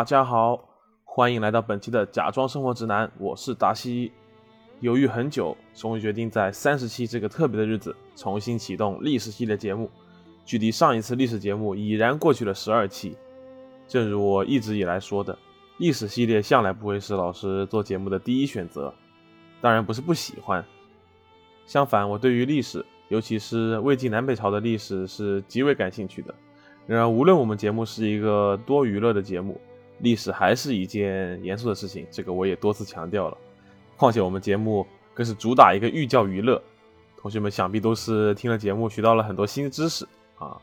大家好，欢迎来到本期的假装生活指南，我是达西。犹豫很久，终于决定在三十期这个特别的日子重新启动历史系列节目。距离上一次历史节目已然过去了十二期。正如我一直以来说的，历史系列向来不会是老师做节目的第一选择。当然不是不喜欢，相反，我对于历史，尤其是魏晋南北朝的历史是极为感兴趣的。然而，无论我们节目是一个多娱乐的节目，历史还是一件严肃的事情，这个我也多次强调了。况且我们节目更是主打一个寓教于乐，同学们想必都是听了节目学到了很多新知识啊。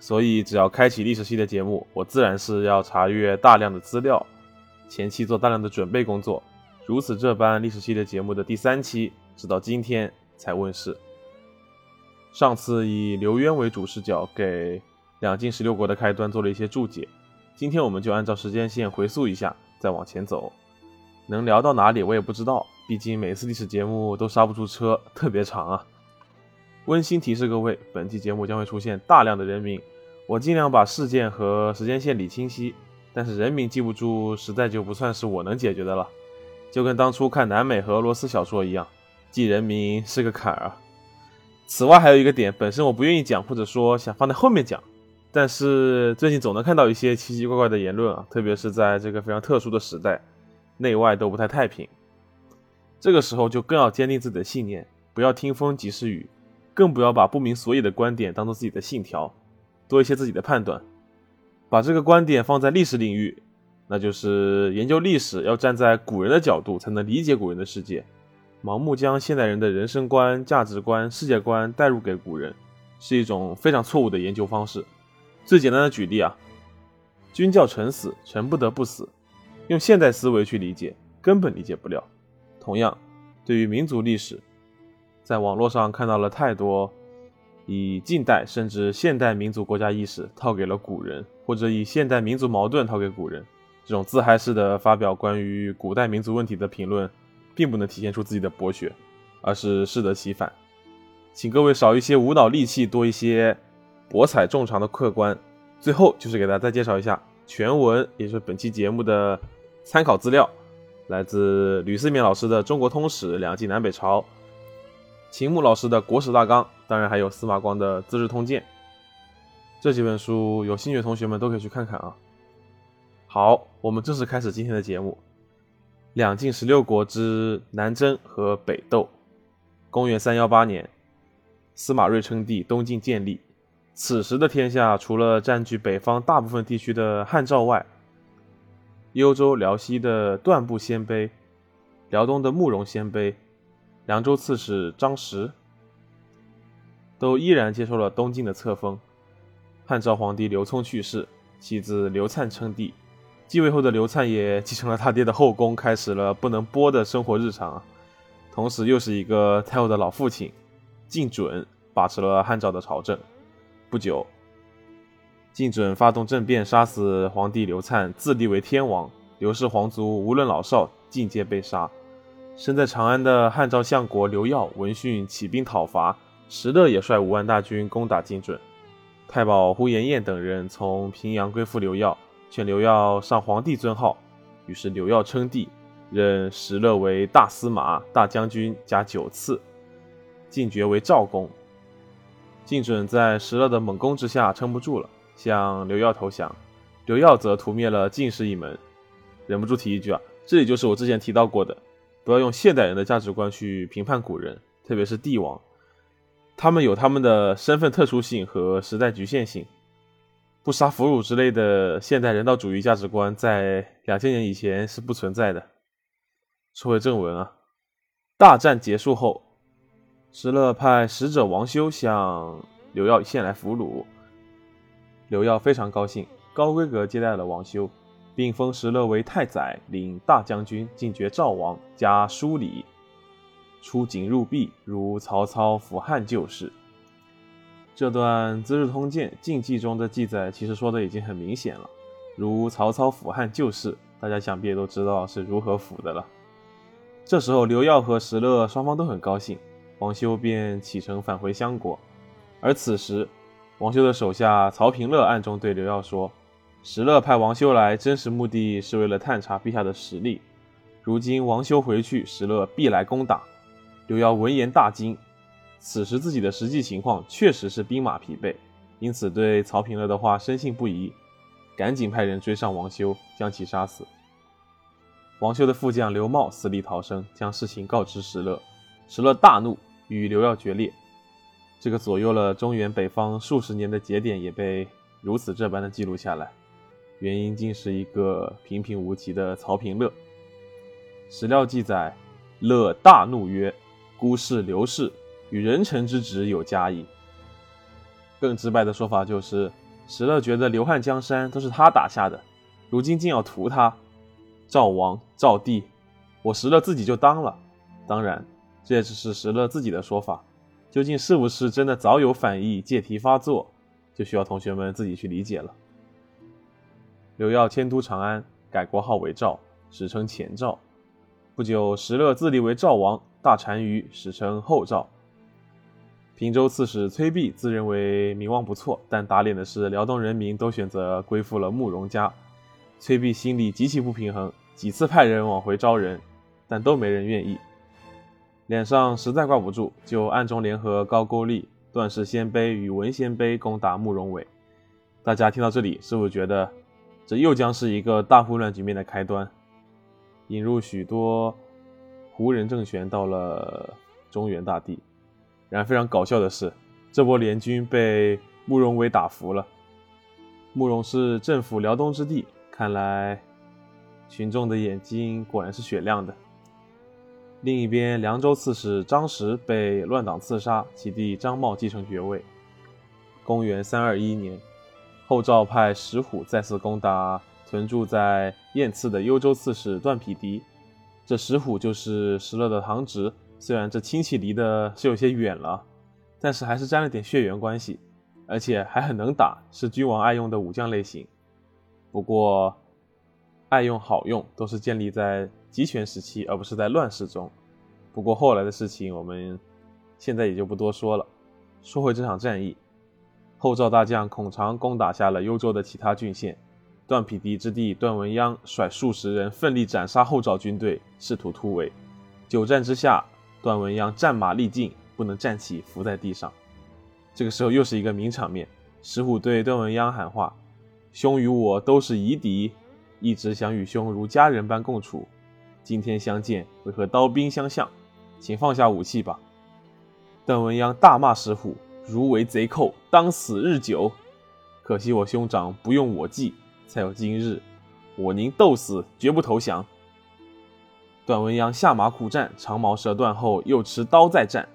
所以只要开启历史系的节目，我自然是要查阅大量的资料，前期做大量的准备工作。如此这般，历史系列节目的第三期直到今天才问世。上次以刘渊为主视角给两晋十六国的开端做了一些注解，今天我们就按照时间线回溯一下，再往前走。能聊到哪里我也不知道，毕竟每次历史节目都刹不住车，特别长啊。温馨提示各位，本期节目将会出现大量的人名，我尽量把事件和时间线理清晰，但是人名记不住，实在就不算是我能解决的了。就跟当初看南美和俄罗斯小说一样，记人名是个坎儿啊。此外还有一个点，本身我不愿意讲，或者说想放在后面讲，但是最近总能看到一些奇奇怪怪的言论啊，特别是在这个非常特殊的时代，内外都不太太平。这个时候就更要坚定自己的信念，不要听风即是雨，更不要把不明所以的观点当做自己的信条，多一些自己的判断，把这个观点放在历史领域。那就是研究历史要站在古人的角度，才能理解古人的世界。盲目将现代人的人生观、价值观、世界观带入给古人，是一种非常错误的研究方式。最简单的举例啊，君叫臣死，臣不得不死。用现代思维去理解，根本理解不了。同样，对于民族历史，在网络上看到了太多以近代甚至现代民族国家意识套给了古人，或者以现代民族矛盾套给古人。这种自嗨式的发表关于古代民族问题的评论，并不能体现出自己的博学，而是适得其反。请各位少一些无脑戾气，多一些博采众长的客观。最后就是给大家再介绍一下全文，也是本期节目的参考资料，来自吕思勉老师的《中国通史·两晋南北朝》，秦牧老师的《国史大纲》，当然还有司马光的《资治通鉴》。这几本书有兴趣的同学们都可以去看看啊。好，我们正式开始今天的节目。两晋十六国之南征和北斗。公元三幺八年，司马睿称帝，东晋建立。此时的天下，除了占据北方大部分地区的汉赵外，幽州、辽西的段部鲜卑，辽东的慕容鲜卑，凉州刺史张实，都依然接受了东晋的册封。汉昭皇帝刘聪去世，其子刘粲称帝。继位后的刘灿也继承了他爹的后宫，开始了不能播的生活日常。同时，又是一个太后的老父亲，靳准把持了汉朝的朝政。不久，晋准发动政变，杀死皇帝刘灿，自立为天王。刘氏皇族无论老少，尽皆被杀。身在长安的汉昭相国刘耀闻讯起兵讨伐，石勒也率五万大军攻打晋准。太保呼延晏等人从平阳归附刘耀。劝刘耀上皇帝尊号，于是刘耀称帝，任石勒为大司马、大将军加九次，晋爵为赵公。晋准在石勒的猛攻之下撑不住了，向刘耀投降。刘耀则屠灭了晋氏一门。忍不住提一句啊，这里就是我之前提到过的，不要用现代人的价值观去评判古人，特别是帝王，他们有他们的身份特殊性和时代局限性。不杀俘虏之类的现代人道主义价值观，在两千年以前是不存在的。说回正文啊，大战结束后，石勒派使者王修向刘耀献来俘虏，刘耀非常高兴，高规格接待了王修，并封石勒为太宰，领大将军，进爵赵王，加书礼，出警入壁，如曹操辅汉旧事。这段《资治通鉴》禁忌中的记载，其实说的已经很明显了。如曹操辅汉旧事，大家想必也都知道是如何抚的了。这时候，刘耀和石勒双方都很高兴，王修便启程返回相国。而此时，王修的手下曹平乐暗中对刘耀说：“石勒派王修来，真实目的是为了探查陛下的实力。如今王修回去，石勒必来攻打。刘耀闻言大惊，此时自己的实际情况确实是兵马疲惫，因此对曹平乐的话深信不疑，赶紧派人追上王修，将其杀死。王修的副将刘茂死里逃生，将事情告知石勒。石勒大怒，与刘耀决裂。这个左右了中原北方数十年的节点也被如此这般的记录下来，原因竟是一个平平无奇的曹平乐。史料记载，乐大怒曰：“孤氏刘氏与人臣之职有加矣。”更直白的说法就是，石勒觉得刘汉江山都是他打下的，如今竟要屠他，赵王赵地，我石勒自己就当了。当然，这也只是石勒自己的说法，究竟是不是真的早有反意，借题发作，就需要同学们自己去理解了。刘耀迁都长安，改国号为赵，史称前赵。不久，石勒自立为赵王，大单于史称后赵。平州刺史崔弼自认为名望不错，但打脸的是辽东人民都选择归附了慕容家。崔弼心里极其不平衡，几次派人往回招人，但都没人愿意。脸上实在挂不住，就暗中联合高句丽、段氏鲜卑与文鲜卑攻打慕容伟。大家听到这里，是不是觉得这又将是一个大混乱局面的开端？引入许多胡人政权到了中原大地，然而非常搞笑的是，这波联军被慕容伟打服了。慕容是政府辽东之地，看来群众的眼睛果然是雪亮的。另一边，凉州刺史张实被乱党刺杀，其弟张茂继承爵位。公元三二一年，后赵派石虎再次攻打。屯驻在燕刺的幽州刺史段匹敌，这石虎就是石勒的堂侄，虽然这亲戚离的是有些远了，但是还是沾了点血缘关系，而且还很能打，是君王爱用的武将类型。不过，爱用好用都是建立在集权时期，而不是在乱世中。不过后来的事情，我们现在也就不多说了。说回这场战役，后赵大将孔常攻打下了幽州的其他郡县。段匹敌之弟段文鸯率数十人奋力斩杀后赵军队，试图突围。久战之下，段文鸯战马力尽，不能站起，伏在地上。这个时候又是一个名场面，石虎对段文鸯喊话：“兄与我都是夷狄，一直想与兄如家人般共处。今天相见，为何刀兵相向？请放下武器吧。”段文鸯大骂石虎：“如为贼寇，当死日久。可惜我兄长不用我计。”才有今日，我宁斗死，绝不投降。段文鸯下马苦战，长矛折断后，又持刀再战，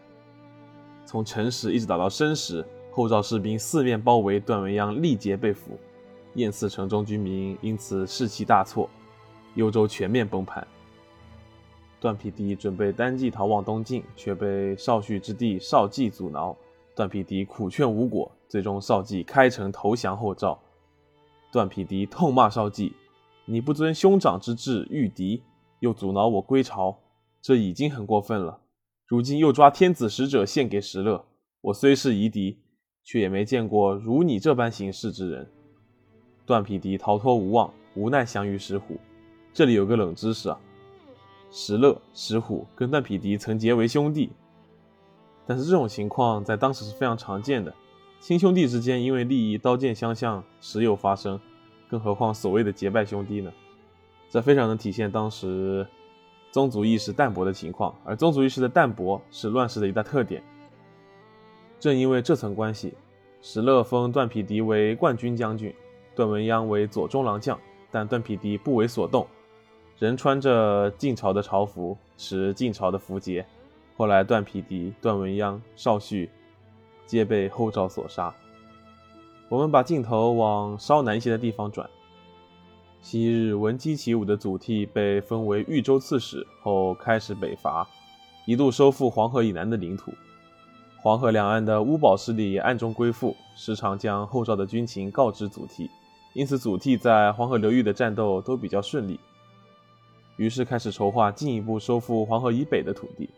从辰时一直打到申时，后赵士兵四面包围段文鸯，力竭被俘。燕刺城中居民因此士气大挫，幽州全面崩盘。段匹敌准备单骑逃往东晋，却被少旭之弟少季阻挠。段匹敌苦劝无果，最终少季开城投降后赵。段匹敌痛骂少季：“你不遵兄长之志御敌，又阻挠我归朝，这已经很过分了。如今又抓天子使者献给石勒，我虽是夷狄，却也没见过如你这般行事之人。”段匹敌逃脱无望，无奈降于石虎。这里有个冷知识啊，石勒、石虎跟段匹敌曾结为兄弟，但是这种情况在当时是非常常见的。亲兄弟之间因为利益刀剑相向，时有发生，更何况所谓的结拜兄弟呢？这非常能体现当时宗族意识淡薄的情况，而宗族意识的淡薄是乱世的一大特点。正因为这层关系，石勒封段匹敌为冠军将军，段文鸯为左中郎将，但段匹敌不为所动，仍穿着晋朝的朝服，持晋朝的符节。后来，段匹敌、段文鸯、邵旭。皆被后赵所杀。我们把镜头往稍南一些的地方转。昔日闻鸡起舞的祖逖被封为豫州刺史后，开始北伐，一度收复黄河以南的领土。黄河两岸的乌堡势力也暗中归附，时常将后赵的军情告知祖逖，因此祖逖在黄河流域的战斗都比较顺利。于是开始筹划进一步收复黄河以北的土地。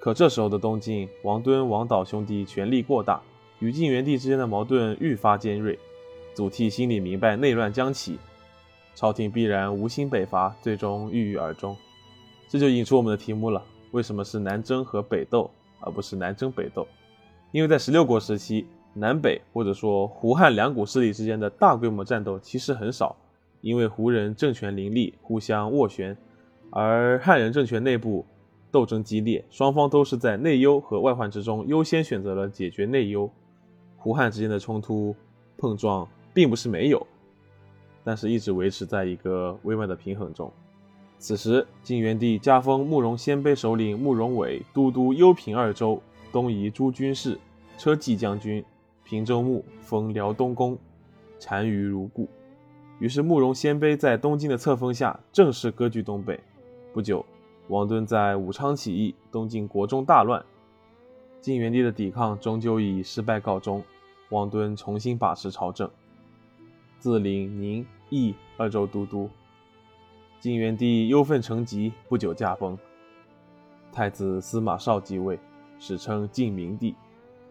可这时候的东晋，王敦、王导兄弟权力过大，与晋元帝之间的矛盾愈发尖锐。祖逖心里明白内乱将起，朝廷必然无心北伐，最终郁郁而终。这就引出我们的题目了：为什么是南征和北斗，而不是南征北斗？因为在十六国时期，南北或者说胡汉两股势力之间的大规模战斗其实很少，因为胡人政权林立，互相斡旋，而汉人政权内部斗争激烈，双方都是在内忧和外患之中优先选择了解决内忧。胡汉之间的冲突碰撞并不是没有，但是一直维持在一个微妙的平衡中。此时，晋元帝加封慕容鲜卑首领慕容伟都督幽平二州、东夷诸军事、车骑将军，平州牧封辽东公，单于如故。于是，慕容鲜卑在东晋的册封下正式割据东北。不久，王敦在武昌起义，东晋国中大乱。晋元帝的抵抗终究以失败告终，王敦重新把持朝政，自领宁、益二州都督。晋元帝忧愤成疾，不久驾崩。太子司马绍继位，史称晋明帝。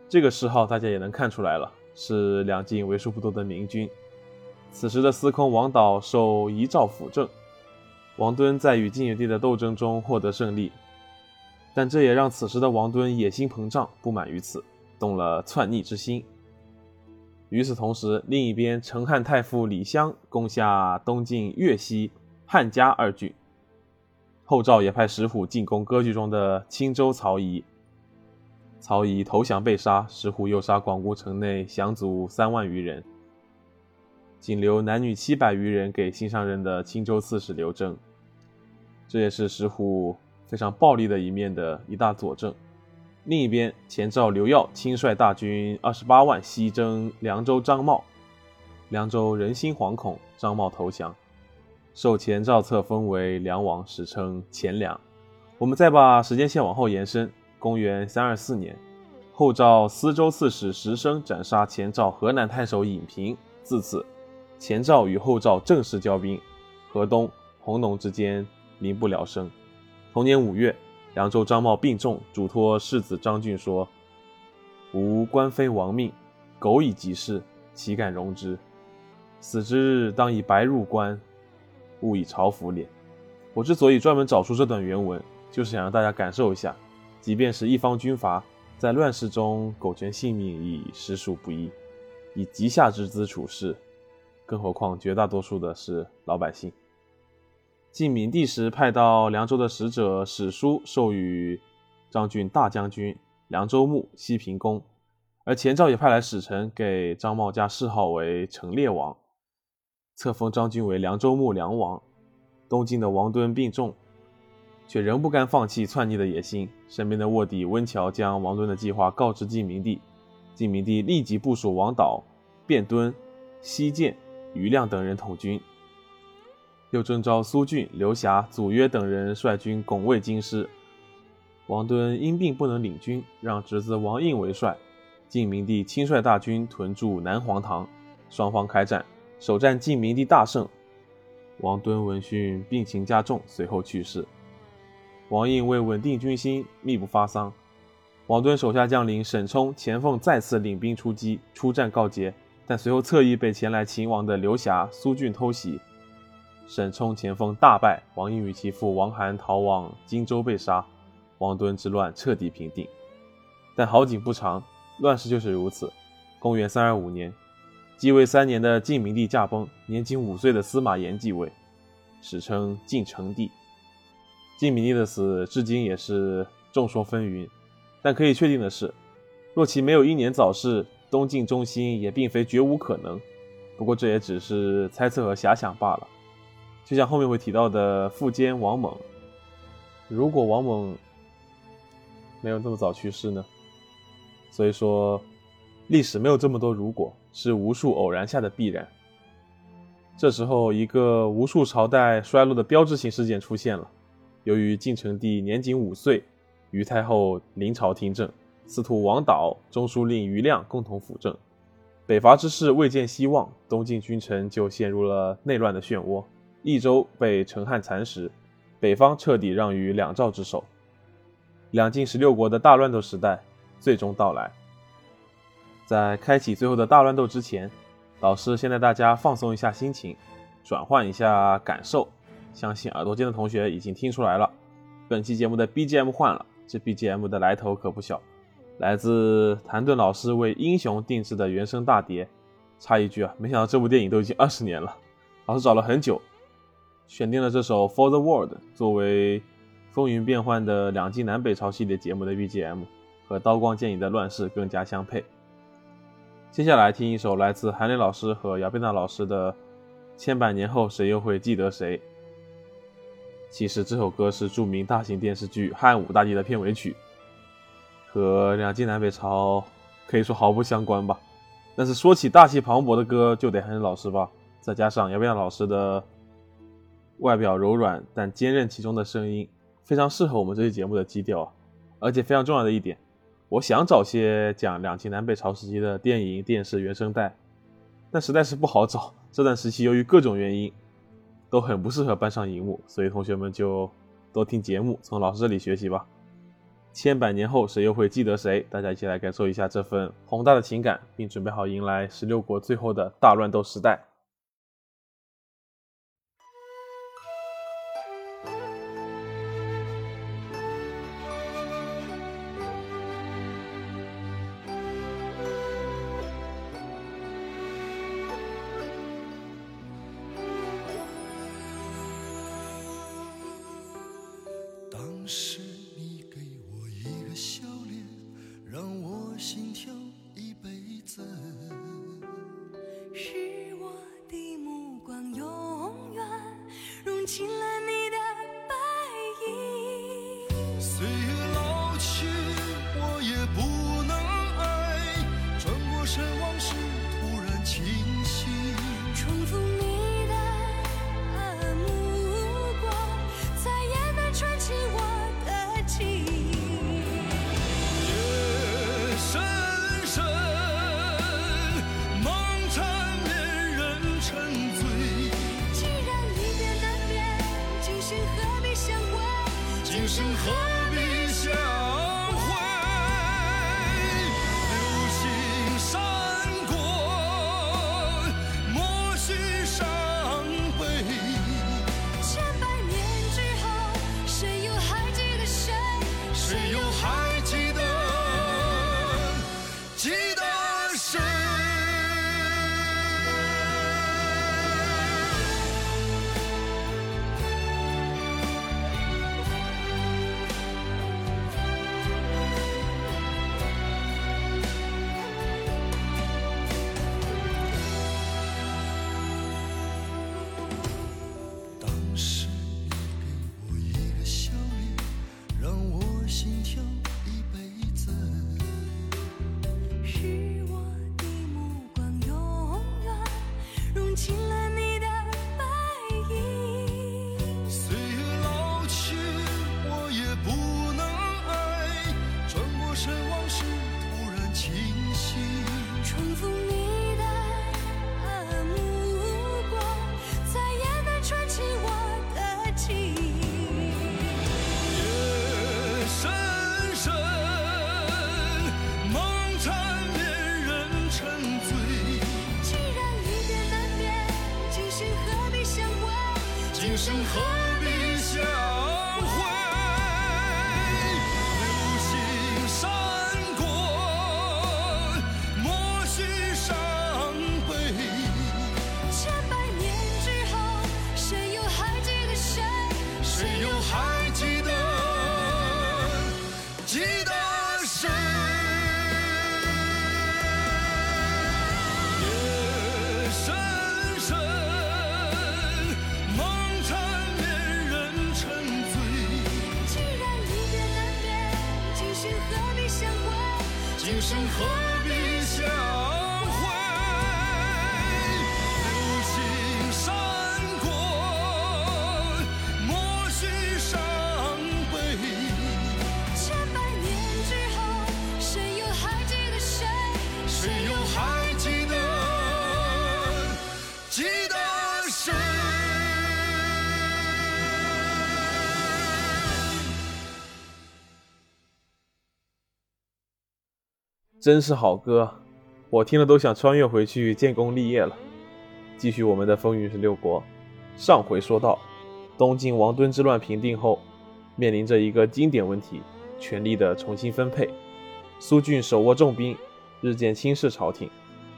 这个谥号大家也能看出来了，是两晋为数不多的明君。此时的司空王导受遗诏辅政，王敦在与晋元帝的斗争中获得胜利，但这也让此时的王敦野心膨胀，不满于此，动了篡逆之心。与此同时，另一边，成汉太傅李襄攻下东晋越西。汉家二郡，后赵也派石虎进攻割据中的青州曹仪，曹仪投降被杀，石虎又杀广固城内降卒三万余人，仅留男女七百余人给新上任的青州刺史刘征，这也是石虎非常暴力的一面的一大佐证。另一边，前赵刘耀亲率大军二十八万西征凉州张茂，凉州人心惶恐，张茂投降。受前赵册封为梁王，史称前梁。我们再把时间线往后延伸，公元三二四年，后赵司州刺史石生斩杀前赵河南太守尹平，自此前赵与后赵正式交兵，河东、弘农之间民不聊生。同年五月，凉州张茂病重，嘱托世子张俊说：“吾官非亡命，苟以及事，岂敢容之？死之日，当以白入关。”勿以朝服脸。我之所以专门找出这段原文，就是想让大家感受一下，即便是一方军阀，在乱世中苟全性命已实属不易，以极下之资处事，更何况绝大多数的是老百姓。晋明帝时派到凉州的使者史书授予张俊大将军、凉州牧、西平公，而前赵也派来使臣给张茂加谥号为成烈王。册封张军为凉州牧梁王。东晋的王敦病重，却仍不甘放弃篡逆的野心。身边的卧底温峤将王敦的计划告知晋明帝，晋明帝立即部署王导、卞敦、西涧、余亮等人统军，又征召苏峻、刘霞、祖约等人率军拱卫京师。王敦因病不能领军，让侄子王应为帅。晋明帝亲率大军屯驻南黄堂，双方开战。首战晋明帝大胜，王敦闻讯病情加重，随后去世。王应为稳定军心，秘不发丧。王敦手下将领沈冲、钱凤再次领兵出击，出战告捷，但随后侧翼被前来擒王的刘霞、苏峻偷袭，沈冲、前锋大败。王英与其父王涵逃往荆州被杀，王敦之乱彻底平定。但好景不长，乱世就是如此。公元三二五年。继位三年的晋明帝驾崩，年仅五岁的司马炎继位，史称晋成帝。晋明帝的死至今也是众说纷纭，但可以确定的是，若其没有英年早逝，东晋中兴也并非绝无可能。不过这也只是猜测和遐想罢了。就像后面会提到的苻坚、王猛，如果王猛没有这么早去世呢？所以说。历史没有这么多如果，是无数偶然下的必然。这时候，一个无数朝代衰落的标志性事件出现了。由于晋成帝年仅五岁，于太后临朝听政，司徒王导、中书令余亮共同辅政，北伐之势未见希望，东晋君臣就陷入了内乱的漩涡。益州被陈汉蚕食，北方彻底让于两赵之手，两晋十六国的大乱斗时代最终到来。在开启最后的大乱斗之前，老师先带大家放松一下心情，转换一下感受。相信耳朵尖的同学已经听出来了，本期节目的 BGM 换了，这 BGM 的来头可不小，来自谭盾老师为《英雄》定制的原声大碟。插一句啊，没想到这部电影都已经二十年了，老师找了很久，选定了这首《For the World》作为《风云变幻的两晋南北朝》系列节目的 BGM，和刀光剑影的乱世更加相配。接下来听一首来自韩磊老师和姚贝娜老师的《千百年后谁又会记得谁》。其实这首歌是著名大型电视剧《汉武大帝》的片尾曲，和两晋南北朝可以说毫不相关吧。但是说起大气磅礴的歌，就得韩磊老师吧。再加上姚贝娜老师的外表柔软但坚韧其中的声音，非常适合我们这期节目的基调啊。而且非常重要的一点，我想找些讲两晋南北朝时期的电影、电视原声带，但实在是不好找。这段时期由于各种原因。都很不适合搬上荧幕，所以同学们就多听节目，从老师这里学习吧。千百年后，谁又会记得谁？大家一起来感受一下这份宏大的情感，并准备好迎来十六国最后的大乱斗时代。真是好歌，我听了都想穿越回去建功立业了。继续我们的风云十六国。上回说到，东晋王敦之乱平定后，面临着一个经典问题：权力的重新分配。苏峻手握重兵，日渐轻视朝廷。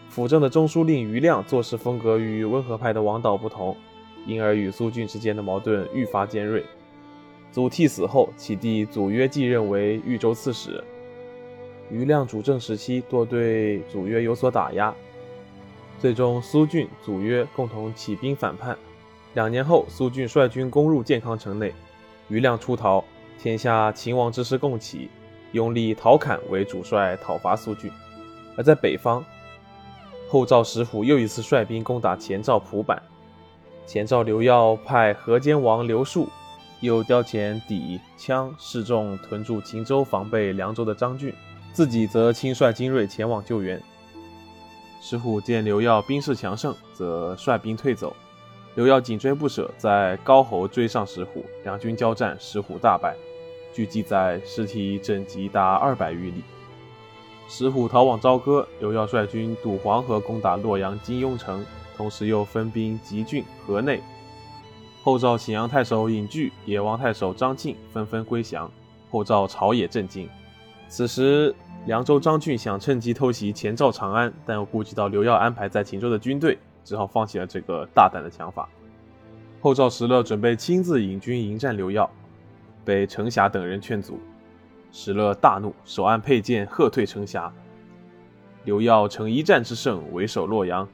辅政的中书令余亮做事风格与温和派的王导不同，因而与苏峻之间的矛盾愈发尖锐。祖逖死后，其弟祖约继任为豫州刺史。余亮主政时期多对祖约有所打压，最终苏峻、祖约共同起兵反叛。两年后，苏峻率军攻入建康城内，余亮出逃，天下秦王之师共起，拥立陶侃为主帅讨伐苏峻。而在北方，后赵石虎又一次率兵攻打前赵蒲坂，前赵刘耀派河间王刘树，又调遣底、羌、示众屯驻秦州，防备凉州的张俊。自己则亲率精锐前往救援。石虎见刘耀兵势强盛，则率兵退走。刘耀紧追不舍，在高侯追上石虎，两军交战，石虎大败。据记载，尸体整集达二百余里。石虎逃往朝歌，刘耀率军渡黄河攻打洛阳金庸城，同时又分兵集郡、河内。后赵荥阳太守尹据、野王太守张敬纷纷归降，后赵朝野震惊。此时，凉州张俊想趁机偷袭前赵长安，但又顾及到刘耀安排在秦州的军队，只好放弃了这个大胆的想法。后赵石勒准备亲自引军迎战刘耀，被程霞等人劝阻。石勒大怒，手按佩剑喝退程霞。刘耀乘一战之胜，为守洛阳，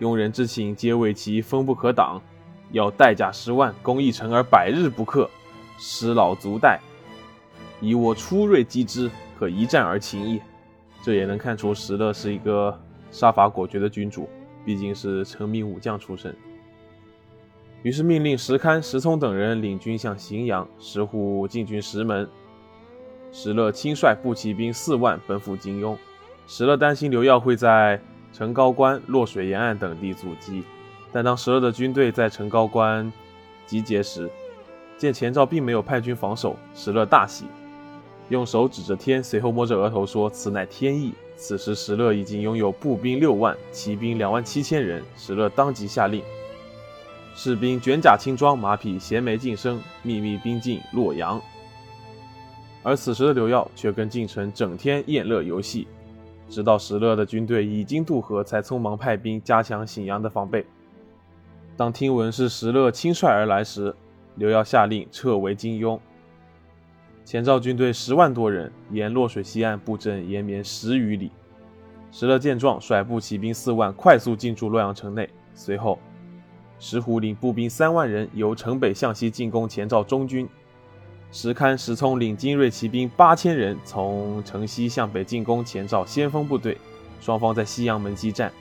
庸人之请皆为其锋不可挡，要代价十万攻一城而百日不克，师老足怠。以我出锐击之，可一战而擒也。这也能看出石勒是一个杀伐果决的君主，毕竟是成名武将出身。于是命令石堪、石聪等人领军向荥阳，石虎进军石门。石勒亲率步骑兵四万奔赴金庸。石勒担心刘耀会在城高关、洛水沿岸等地阻击，但当石勒的军队在城高关集结时，见前赵并没有派军防守，石勒大喜。用手指着天，随后摸着额头说：“此乃天意。”此时石勒已经拥有步兵六万，骑兵两万七千人。石勒当即下令，士兵卷甲轻装，马匹衔枚晋升，秘密兵进洛阳。而此时的刘耀却跟进城整天宴乐游戏，直到石勒的军队已经渡河，才匆忙派兵加强荥阳的防备。当听闻是石勒亲率而来时，刘耀下令撤围金庸。前赵军队十万多人沿洛水西岸布阵，延绵十余里。石勒见状，率步骑兵四万快速进驻洛阳城内。随后，石虎领步兵三万人由城北向西进攻前赵中军。石堪、石聪领精锐骑兵八千人从城西向北进攻前赵先锋部队。双方在西阳门激战。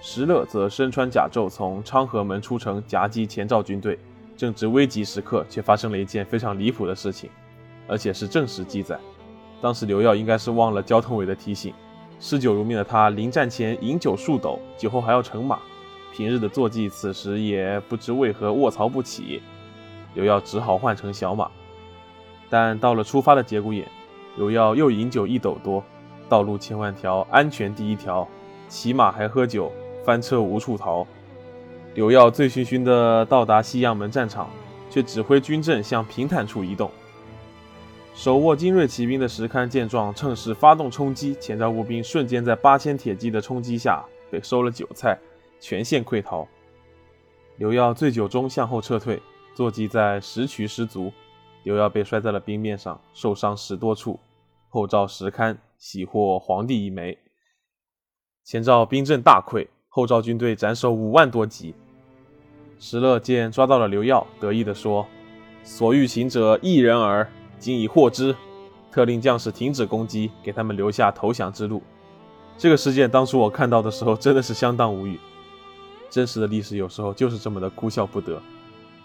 石勒则身穿甲胄从昌河门出城夹击前赵军队。正值危急时刻，却发生了一件非常离谱的事情，而且是正史记载。当时刘耀应该是忘了交通委的提醒，嗜酒如命的他临战前饮酒数斗，酒后还要乘马。平日的坐骑此时也不知为何卧槽不起，刘耀只好换成小马。但到了出发的节骨眼，刘耀又饮酒一斗多。道路千万条，安全第一条，骑马还喝酒，翻车无处逃。刘耀醉醺醺地到达西阳门战场，却指挥军阵向平坦处移动。手握精锐骑兵的石堪见状，趁势发动冲击，前赵步兵瞬间在八千铁骑的冲击下被收了韭菜，全线溃逃。刘耀醉酒中向后撤退，坐骑在石渠失足，刘耀被摔在了冰面上，受伤十多处。后赵石堪喜获皇帝一枚。前赵兵阵大溃，后赵军队斩首五万多级。石勒见抓到了刘耀，得意地说：“所欲擒者一人耳，今已获之。”特令将士停止攻击，给他们留下投降之路。这个事件当初我看到的时候，真的是相当无语。真实的历史有时候就是这么的哭笑不得。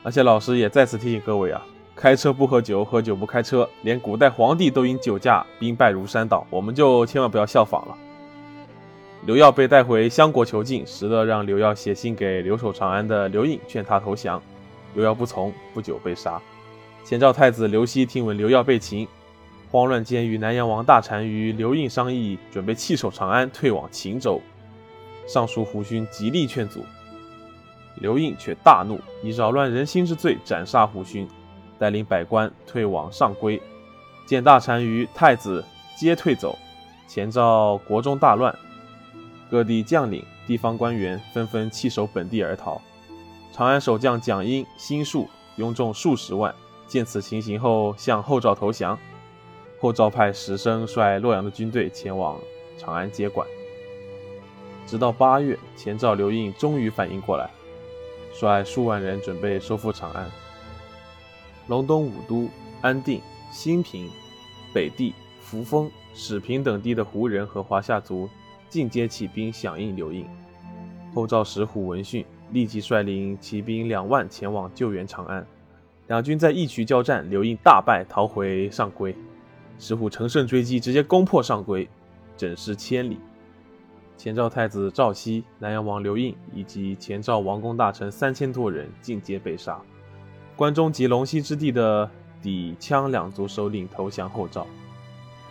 而且老师也再次提醒各位啊，开车不喝酒，喝酒不开车，连古代皇帝都因酒驾兵败如山倒，我们就千万不要效仿了。刘耀被带回襄国囚禁，石勒让刘耀写信给留守长安的刘颖，劝他投降。刘耀不从，不久被杀。前赵太子刘熙听闻刘耀被擒，慌乱间与南阳王大单于刘胤商议，准备弃守长安，退往秦州。尚书胡勋极力劝阻，刘胤却大怒，以扰乱人心之罪斩杀胡勋，带领百官退往上邽。见大单于、太子皆退走，前赵国中大乱，各地将领、地方官员纷纷弃守本地而逃。长安守将蒋英、辛树拥众数十万，见此情形后向后赵投降。后赵派石生率洛阳的军队前往长安接管，直到八月，前赵刘胤终于反应过来，率数万人准备收复长安。隆东五都安定、兴平、北地、扶风、始平等地的胡人和华夏族进皆起兵响应刘印。后赵石虎闻讯，立即率领骑兵两万前往救援长安。两军在义渠交战，刘印大败，逃回上邽。石虎乘胜追击，直接攻破上邽，整师千里。前赵太子赵熙、南阳王刘印以及前赵王公大臣三千多人尽皆被杀。关中及陇西之地的氐羌两族首领投降后赵。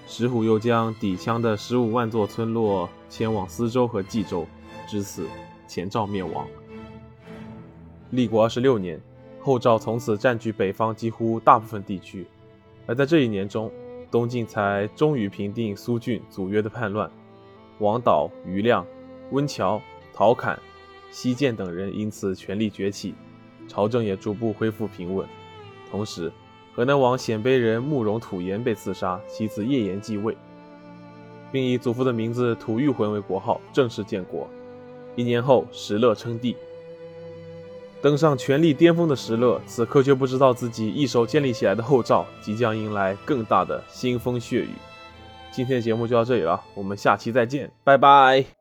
石虎又将氐羌的十五万座村落迁往司州和冀州，至此前赵灭亡。立国二十六年，后赵从此占据北方几乎大部分地区，而在这一年中。东晋才终于平定苏峻祖约的叛乱，王导、余亮、温峤、陶侃、西涧等人因此全力崛起，朝政也逐步恢复平稳。同时，河南王鲜卑人慕容吐延被刺杀，其子叶延继位，并以祖父的名字土御魂为国号，正式建国。一年后，石勒称帝。登上权力巅峰的石勒，此刻却不知道自己一手建立起来的后赵即将迎来更大的腥风血雨。今天的节目就到这里了，我们下期再见，拜拜。